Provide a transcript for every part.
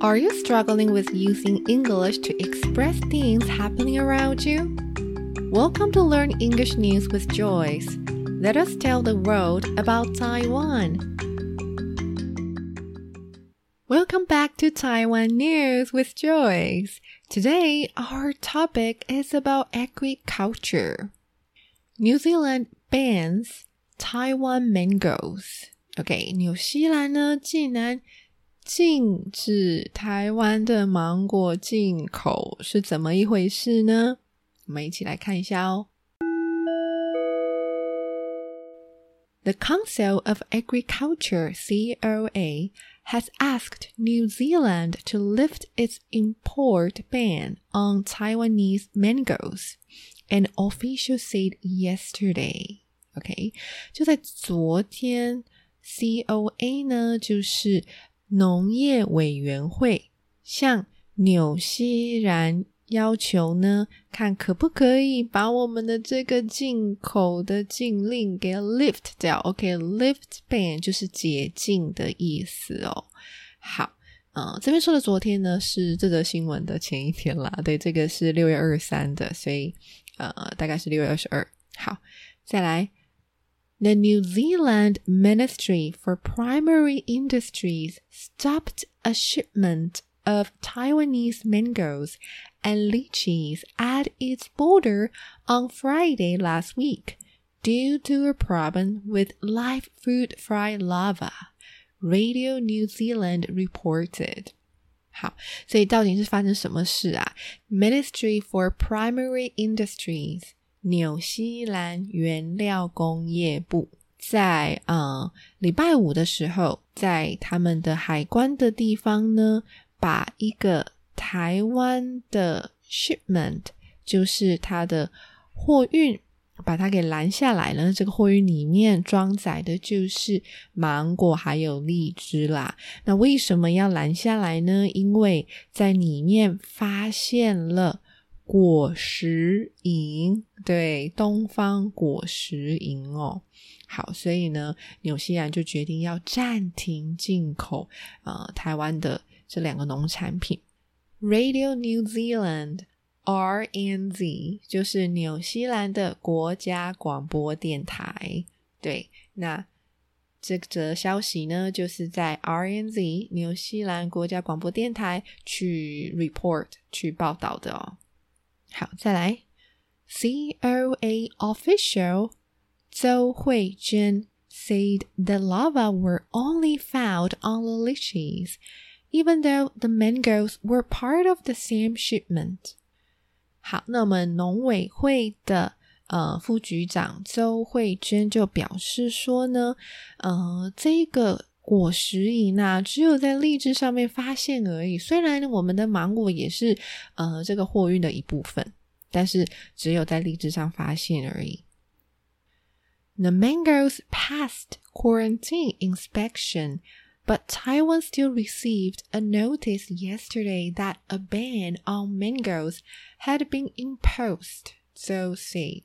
Are you struggling with using English to express things happening around you? Welcome to Learn English News with Joyce. Let us tell the world about Taiwan. Welcome back to Taiwan News with Joyce. Today, our topic is about agriculture. New Zealand bans Taiwan mangoes. OK，纽西兰呢竟然 禁止台湾的芒果进口是怎么一回事呢？我们一起来看一下哦。The Council of Agriculture (COA) has asked New Zealand to lift its import ban on Taiwanese mangoes. An official said yesterday. OK，就在昨天，COA 呢就是 农业委员会向纽西兰要求呢，看可不可以把我们的这个进口的禁令给 lift 掉。OK，lift ban 就是解禁的意思哦。好，嗯，这边说的昨天呢是这则新闻的前一天啦。对，这个是六月二十三的，所以呃，大概是六月二十二。好，再来。the New Zealand Ministry for Primary Industries stopped a shipment of Taiwanese mangoes and lychees at its border on Friday last week due to a problem with live fruit fly larvae. Radio New Zealand reported. 好，所以到底是发生什么事啊？Ministry for Primary Industries 纽西兰原料工业部在呃礼拜五的时候，在他们的海关的地方呢，把一个台湾的 shipment，就是它的货运，把它给拦下来了。这个货运里面装载的就是芒果还有荔枝啦。那为什么要拦下来呢？因为在里面发现了。果实蝇，对，东方果实蝇哦，好，所以呢，纽西兰就决定要暂停进口呃台湾的这两个农产品。Radio New Zealand RNZ 就是纽西兰的国家广播电台，对，那这则消息呢，就是在 RNZ 纽西兰国家广播电台去 report 去报道的哦。好，再来，COA official 邹慧珍 said the larvae were only found on the lychees, even though the mangoes were part of the same shipment. 好，那么农委会的呃副局长邹慧珍就表示说呢，呃，这个果实蝇啊，只有在荔枝上面发现而已。虽然我们的芒果也是呃这个货运的一部分，但是只有在荔枝上发现而已。The mangoes passed quarantine inspection, but Taiwan still received a notice yesterday that a ban on mangoes had been imposed. So said.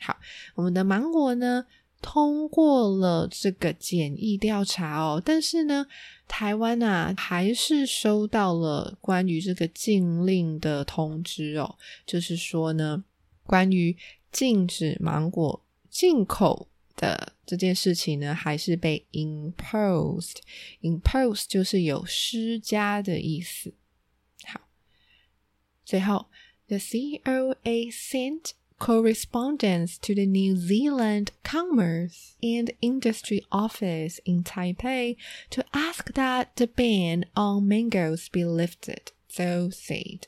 好，我们的芒果呢？通过了这个简易调查哦，但是呢，台湾啊还是收到了关于这个禁令的通知哦，就是说呢，关于禁止芒果进口的这件事情呢，还是被 imposed，imposed 就是有施加的意思。好，最后，the COA sent。correspondence to the New Zealand Commerce and Industry Office in Taipei to ask that the ban on mangoes be lifted. Tsou said.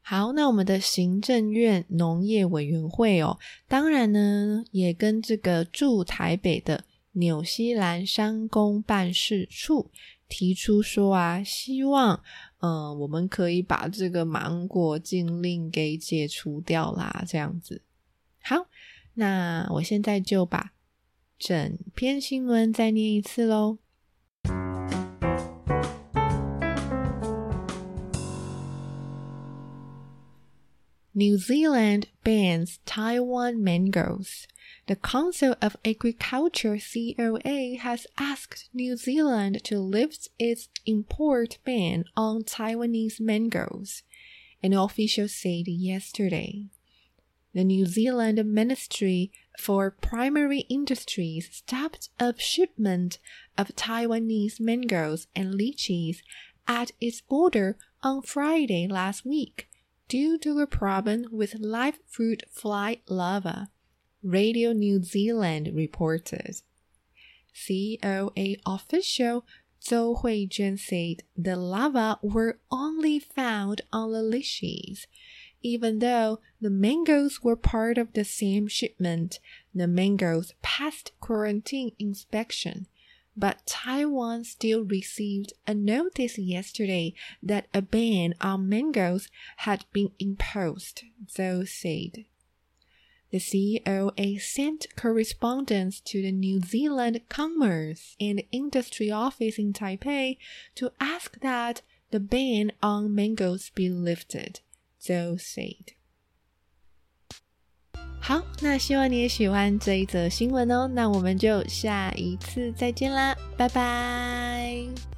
好，那我们的行政院农业委员会哦，当然呢，也跟这个驻台北的纽西兰商工办事处提出说啊，希望嗯，我们可以把这个芒果禁令给解除掉啦，这样子。好，那我现在就把整篇新闻再念一次喽。New Zealand bans Taiwan mangoes. The Council of Agriculture COA has asked New Zealand to lift its import ban on Taiwanese mangoes, an official said yesterday. The New Zealand Ministry for Primary Industries stopped a shipment of Taiwanese mangoes and lychees at its border on Friday last week due to a problem with live fruit fly larvae, Radio New Zealand reported. COA official Tsou Huizhen said the larvae were only found on the lychees. Even though the mangoes were part of the same shipment, the mangoes passed quarantine inspection but Taiwan still received a notice yesterday that a ban on mangoes had been imposed, Tsou said. The COA sent correspondence to the New Zealand Commerce and Industry Office in Taipei to ask that the ban on mangoes be lifted, Tsou said. 好，那希望你也喜欢这一则新闻哦。那我们就下一次再见啦，拜拜。